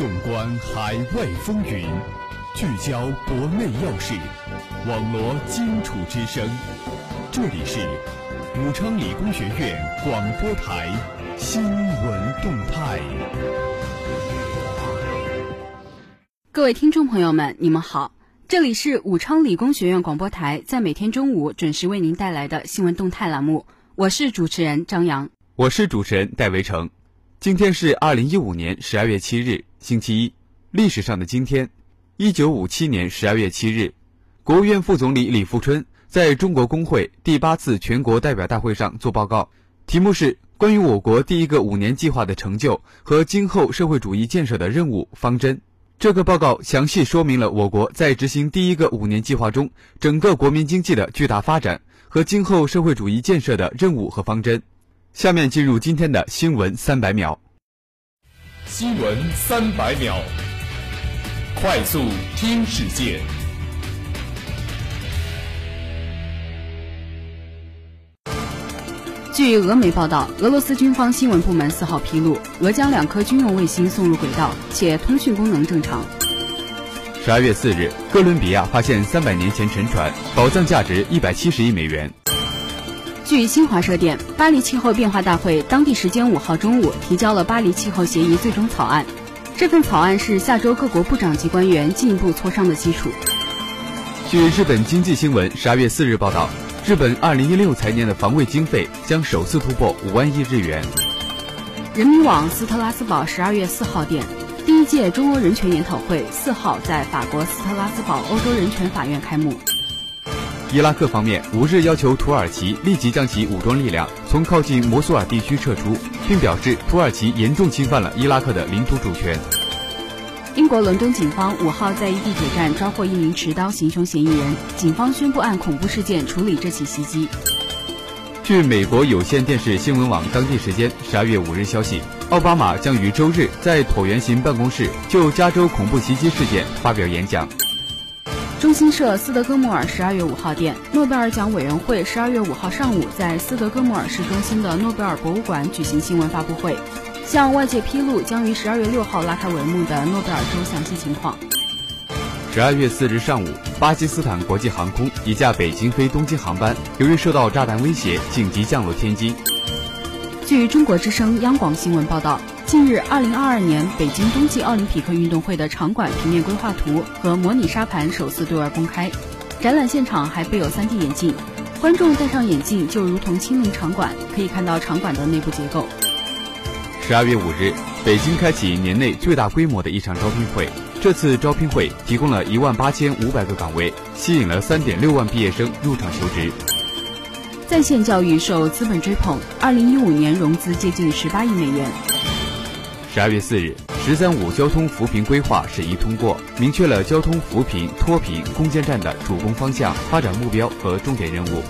纵观海外风云，聚焦国内要事，网罗荆楚之声。这里是武昌理工学院广播台新闻动态。各位听众朋友们，你们好，这里是武昌理工学院广播台在每天中午准时为您带来的新闻动态栏目，我是主持人张扬，我是主持人戴维成。今天是二零一五年十二月七日，星期一。历史上的今天，一九五七年十二月七日，国务院副总理李富春在中国工会第八次全国代表大会上作报告，题目是《关于我国第一个五年计划的成就和今后社会主义建设的任务方针》。这个报告详细说明了我国在执行第一个五年计划中整个国民经济的巨大发展和今后社会主义建设的任务和方针。下面进入今天的新闻三百秒。新闻三百秒，快速听世界。据俄媒报道，俄罗斯军方新闻部门四号披露，俄将两颗军用卫星送入轨道，且通讯功能正常。十二月四日，哥伦比亚发现三百年前沉船，宝藏价值一百七十亿美元。据新华社电，巴黎气候变化大会当地时间五号中午提交了巴黎气候协议最终草案。这份草案是下周各国部长级官员进一步磋商的基础。据日本经济新闻十二月四日报道，日本二零一六财年的防卫经费将首次突破五万亿日元。人民网斯特拉斯堡十二月四号电，第一届中欧人权研讨会四号在法国斯特拉斯堡欧洲人权法院开幕。伊拉克方面五日要求土耳其立即将其武装力量从靠近摩苏尔地区撤出，并表示土耳其严重侵犯了伊拉克的领土主权。英国伦敦警方五号在一地铁站抓获一名持刀行凶嫌疑人，警方宣布按恐怖事件处理这起袭击。据美国有线电视新闻网当地时间十二月五日消息，奥巴马将于周日在椭圆形办公室就加州恐怖袭击事件发表演讲。中新社斯德哥莫尔十二月五号电，诺贝尔奖委员会十二月五号上午在斯德哥莫尔市中心的诺贝尔博物馆举行新闻发布会，向外界披露将于十二月六号拉开帷幕的诺贝尔周详细情况。十二月四日上午，巴基斯坦国际航空一架北京飞东京航班由于受到炸弹威胁，紧急降落天津。据中国之声央广新闻报道。近日，二零二二年北京冬季奥林匹克运动会的场馆平面规划图和模拟沙盘首次对外公开。展览现场还备有 3D 眼镜，观众戴上眼镜就如同亲临场馆，可以看到场馆的内部结构。十二月五日，北京开启年内最大规模的一场招聘会。这次招聘会提供了一万八千五百个岗位，吸引了三点六万毕业生入场求职。在线教育受资本追捧，二零一五年融资接近十八亿美元。十二月四日，“十三五”交通扶贫规划审议通过，明确了交通扶贫脱贫攻坚战的主攻方向、发展目标和重点任务。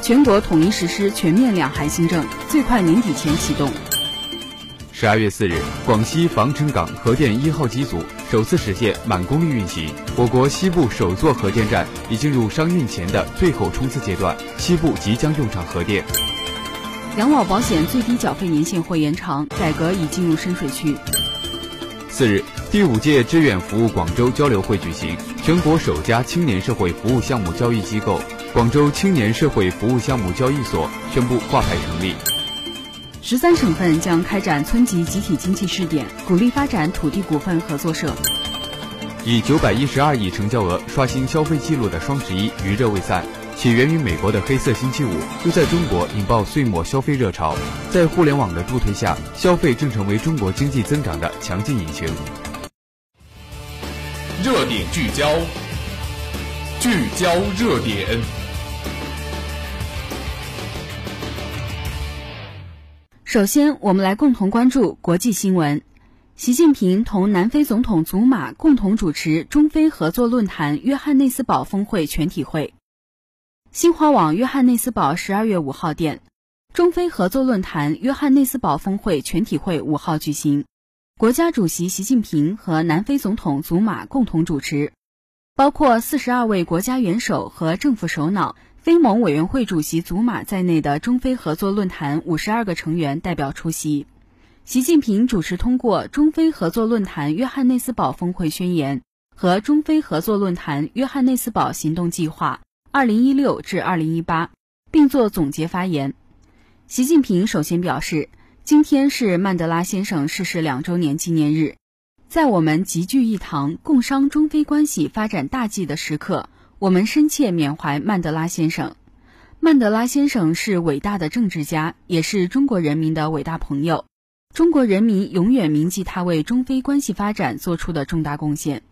全国统一实施全面两孩新政，最快年底前启动。十二月四日，广西防城港核电一号机组首次实现满功率运行，我国西部首座核电站已进入商运前的最后冲刺阶段，西部即将用上核电。养老保险最低缴费年限会延长，改革已进入深水区。四日，第五届志愿服务广州交流会举行，全国首家青年社会服务项目交易机构——广州青年社会服务项目交易所宣布挂牌成立。十三省份将开展村级集体经济试点，鼓励发展土地股份合作社。以九百一十二亿成交额刷新消费记录的双十一余热未散。起源于美国的黑色星期五，又在中国引爆岁末消费热潮。在互联网的助推下，消费正成为中国经济增长的强劲引擎。热点聚焦，聚焦热点。首先，我们来共同关注国际新闻。习近平同南非总统祖马共同主持中非合作论坛约翰内斯堡峰会全体会。新华网约翰内斯堡十二月五号电，中非合作论坛约翰内斯堡峰会全体会五号举行，国家主席习近平和南非总统祖马共同主持，包括四十二位国家元首和政府首脑、非盟委员会主席祖马在内的中非合作论坛五十二个成员代表出席。习近平主持通过中非合作论坛约翰内斯堡峰会宣言和中非合作论坛约翰内斯堡行动计划（二零一六至二零一八），并作总结发言。习近平首先表示，今天是曼德拉先生逝世两周年纪念日，在我们集聚一堂共商中非关系发展大计的时刻，我们深切缅怀曼德拉先生。曼德拉先生是伟大的政治家，也是中国人民的伟大朋友。中国人民永远铭记他为中非关系发展做出的重大贡献。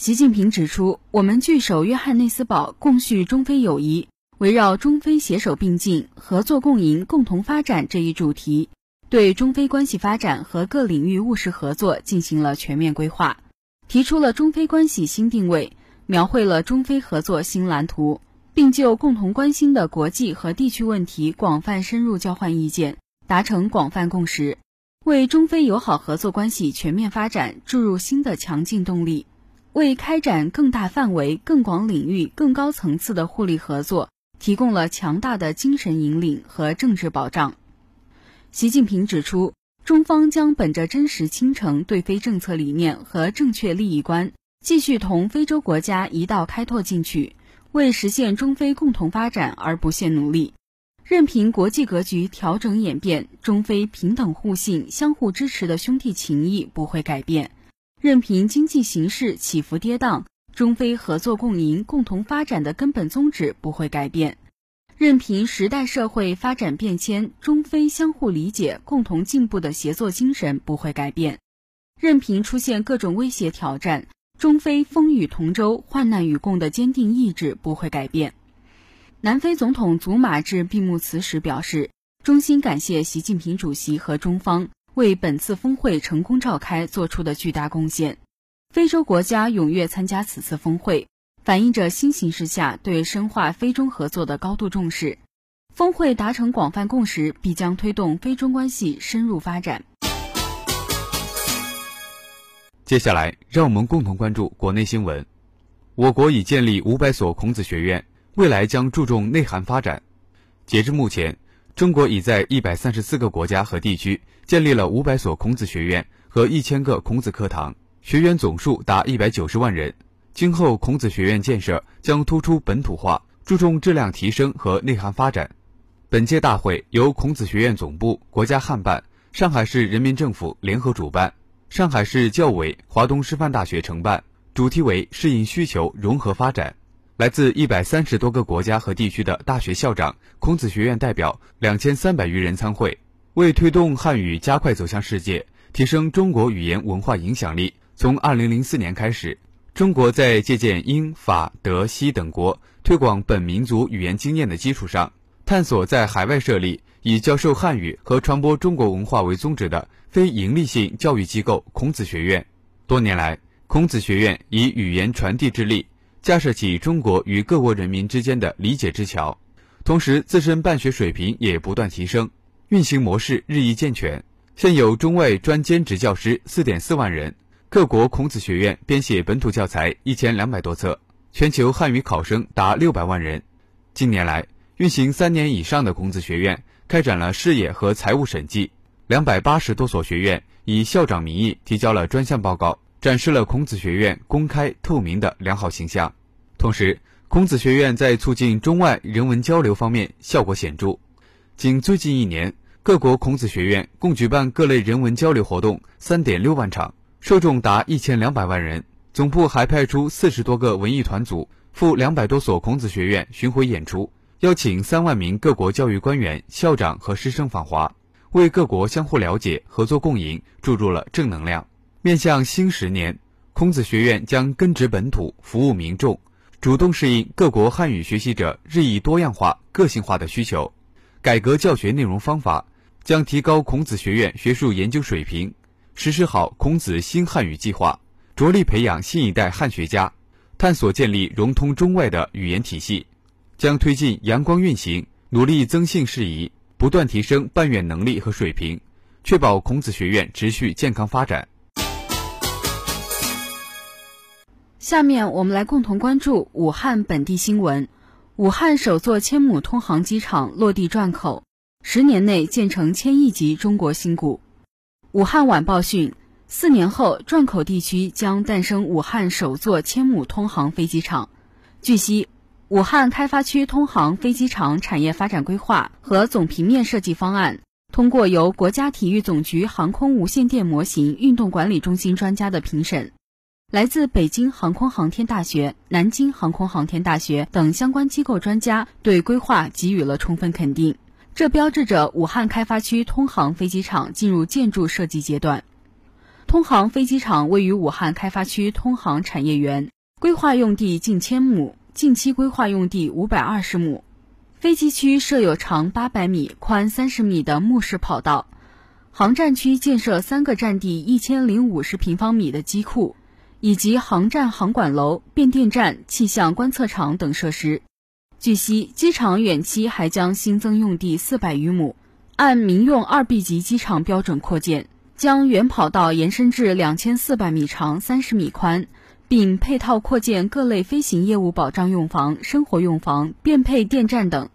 习近平指出，我们聚首约翰内斯堡，共叙中非友谊，围绕中非携手并进、合作共赢、共同发展这一主题，对中非关系发展和各领域务实合作进行了全面规划，提出了中非关系新定位，描绘了中非合作新蓝图，并就共同关心的国际和地区问题广泛深入交换意见，达成广泛共识。为中非友好合作关系全面发展注入新的强劲动力，为开展更大范围、更广领域、更高层次的互利合作提供了强大的精神引领和政治保障。习近平指出，中方将本着真实亲诚对非政策理念和正确利益观，继续同非洲国家一道开拓进取，为实现中非共同发展而不懈努力。任凭国际格局调整演变，中非平等互信、相互支持的兄弟情谊不会改变；任凭经济形势起伏跌宕，中非合作共赢、共同发展的根本宗旨不会改变；任凭时代社会发展变迁，中非相互理解、共同进步的协作精神不会改变；任凭出现各种威胁挑战，中非风雨同舟、患难与共的坚定意志不会改变。南非总统祖马致闭幕词时表示，衷心感谢习近平主席和中方为本次峰会成功召开做出的巨大贡献。非洲国家踊跃参加此次峰会，反映着新形势下对深化非中合作的高度重视。峰会达成广泛共识，必将推动非中关系深入发展。接下来，让我们共同关注国内新闻。我国已建立五百所孔子学院。未来将注重内涵发展。截至目前，中国已在一百三十四个国家和地区建立了五百所孔子学院和一千个孔子课堂，学员总数达一百九十万人。今后，孔子学院建设将突出本土化，注重质量提升和内涵发展。本届大会由孔子学院总部、国家汉办、上海市人民政府联合主办，上海市教委、华东师范大学承办，主题为“适应需求，融合发展”。来自一百三十多个国家和地区的大学校长、孔子学院代表两千三百余人参会。为推动汉语加快走向世界，提升中国语言文化影响力，从二零零四年开始，中国在借鉴英法德西等国推广本民族语言经验的基础上，探索在海外设立以教授汉语和传播中国文化为宗旨的非营利性教育机构——孔子学院。多年来，孔子学院以语言传递之力。架设起中国与各国人民之间的理解之桥，同时自身办学水平也不断提升，运行模式日益健全。现有中外专兼职教师四点四万人，各国孔子学院编写本土教材一千两百多册，全球汉语考生达六百万人。近年来，运行三年以上的孔子学院开展了事业和财务审计，两百八十多所学院以校长名义提交了专项报告。展示了孔子学院公开透明的良好形象，同时，孔子学院在促进中外人文交流方面效果显著。仅最近一年，各国孔子学院共举办各类人文交流活动三点六万场，受众达一千两百万人。总部还派出四十多个文艺团组赴两百多所孔子学院巡回演出，邀请三万名各国教育官员、校长和师生访华，为各国相互了解、合作共赢注入了正能量。面向新十年，孔子学院将根植本土，服务民众，主动适应各国汉语学习者日益多样化、个性化的需求，改革教学内容方法，将提高孔子学院学术研究水平，实施好孔子新汉语计划，着力培养新一代汉学家，探索建立融通中外的语言体系，将推进阳光运行，努力增信事宜，不断提升办院能力和水平，确保孔子学院持续健康发展。下面我们来共同关注武汉本地新闻。武汉首座千亩通航机场落地转口，十年内建成千亿级中国新股。武汉晚报讯，四年后，转口地区将诞生武汉首座千亩通航飞机场。据悉，武汉开发区通航飞机场产业发展规划和总平面设计方案，通过由国家体育总局航空无线电模型运动管理中心专家的评审，来自北京航空航天大学、南京航空航天大学等相关机构专家对规划给予了充分肯定。这标志着武汉开发区通航飞机场进入建筑设计阶段。通航飞机场位于武汉开发区通航产业园，规划用地近千亩，近期规划用地五百二十亩。飞机区设有长八百米、宽三十米的目视跑道，航站区建设三个占地一千零五十平方米的机库，以及航站航管楼、变电站、气象观测场等设施。据悉，机场远期还将新增用地四百余亩，按民用二 B 级机场标准扩建，将原跑道延伸至两千四百米长、三十米宽，并配套扩建各类飞行业务保障用房、生活用房、变配电站等。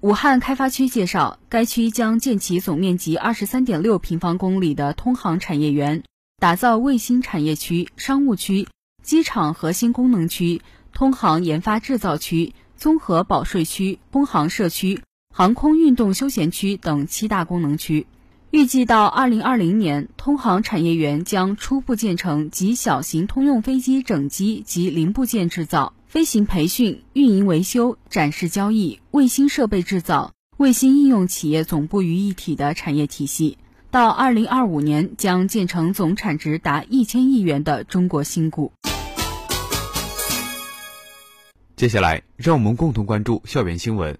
武汉开发区介绍，该区将建起总面积二十三点六平方公里的通航产业园，打造卫星产业区、商务区、机场核心功能区、通航研发制造区。综合保税区、空航社区、航空运动休闲区等七大功能区，预计到二零二零年，通航产业园将初步建成集小型通用飞机整机及零部件制造、飞行培训、运营维修、展示交易、卫星设备制造、卫星应用企业总部于一体的产业体系。到二零二五年，将建成总产值达一千亿元的中国新股。接下来，让我们共同关注校园新闻。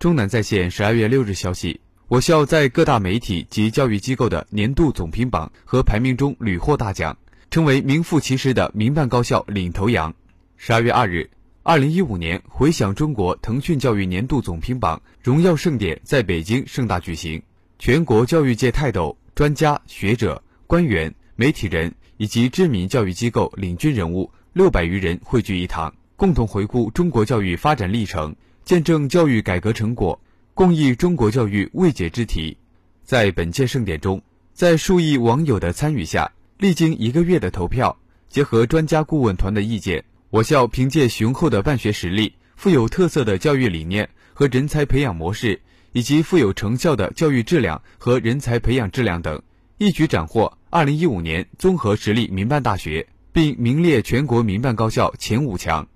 中南在线十二月六日消息，我校在各大媒体及教育机构的年度总评榜和排名中屡获大奖，成为名副其实的民办高校领头羊。十二月二日，二零一五年回响中国腾讯教育年度总评榜荣耀盛典在北京盛大举行，全国教育界泰斗、专家学者、官员、媒体人以及知名教育机构领军人物六百余人汇聚一堂。共同回顾中国教育发展历程，见证教育改革成果，共议中国教育未解之题。在本届盛典中，在数亿网友的参与下，历经一个月的投票，结合专家顾问团的意见，我校凭借雄厚的办学实力、富有特色的教育理念和人才培养模式，以及富有成效的教育质量和人才培养质量等，一举斩获2015年综合实力民办大学，并名列全国民办高校前五强。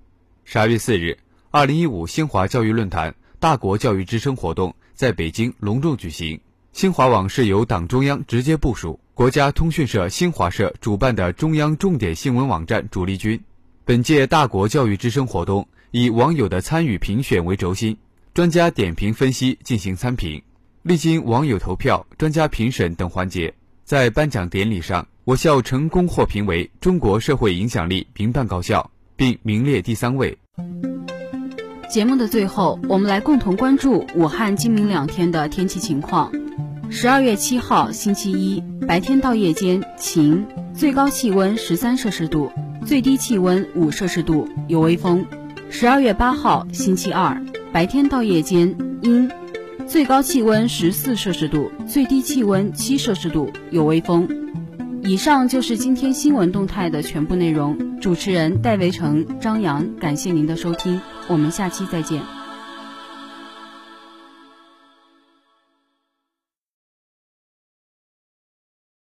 十二月四日，二零一五新华教育论坛大国教育之声活动在北京隆重举行。新华网是由党中央直接部署、国家通讯社新华社主办的中央重点新闻网站主力军。本届大国教育之声活动以网友的参与评选为轴心，专家点评分析进行参评，历经网友投票、专家评审等环节，在颁奖典礼上，我校成功获评为中国社会影响力民办高校。并名列第三位。节目的最后，我们来共同关注武汉今明两天的天气情况。十二月七号星期一，白天到夜间晴，最高气温十三摄氏度，最低气温五摄氏度，有微风。十二月八号星期二，白天到夜间阴，最高气温十四摄氏度，最低气温七摄氏度，有微风。以上就是今天新闻动态的全部内容。主持人戴维成、张扬，感谢您的收听，我们下期再见。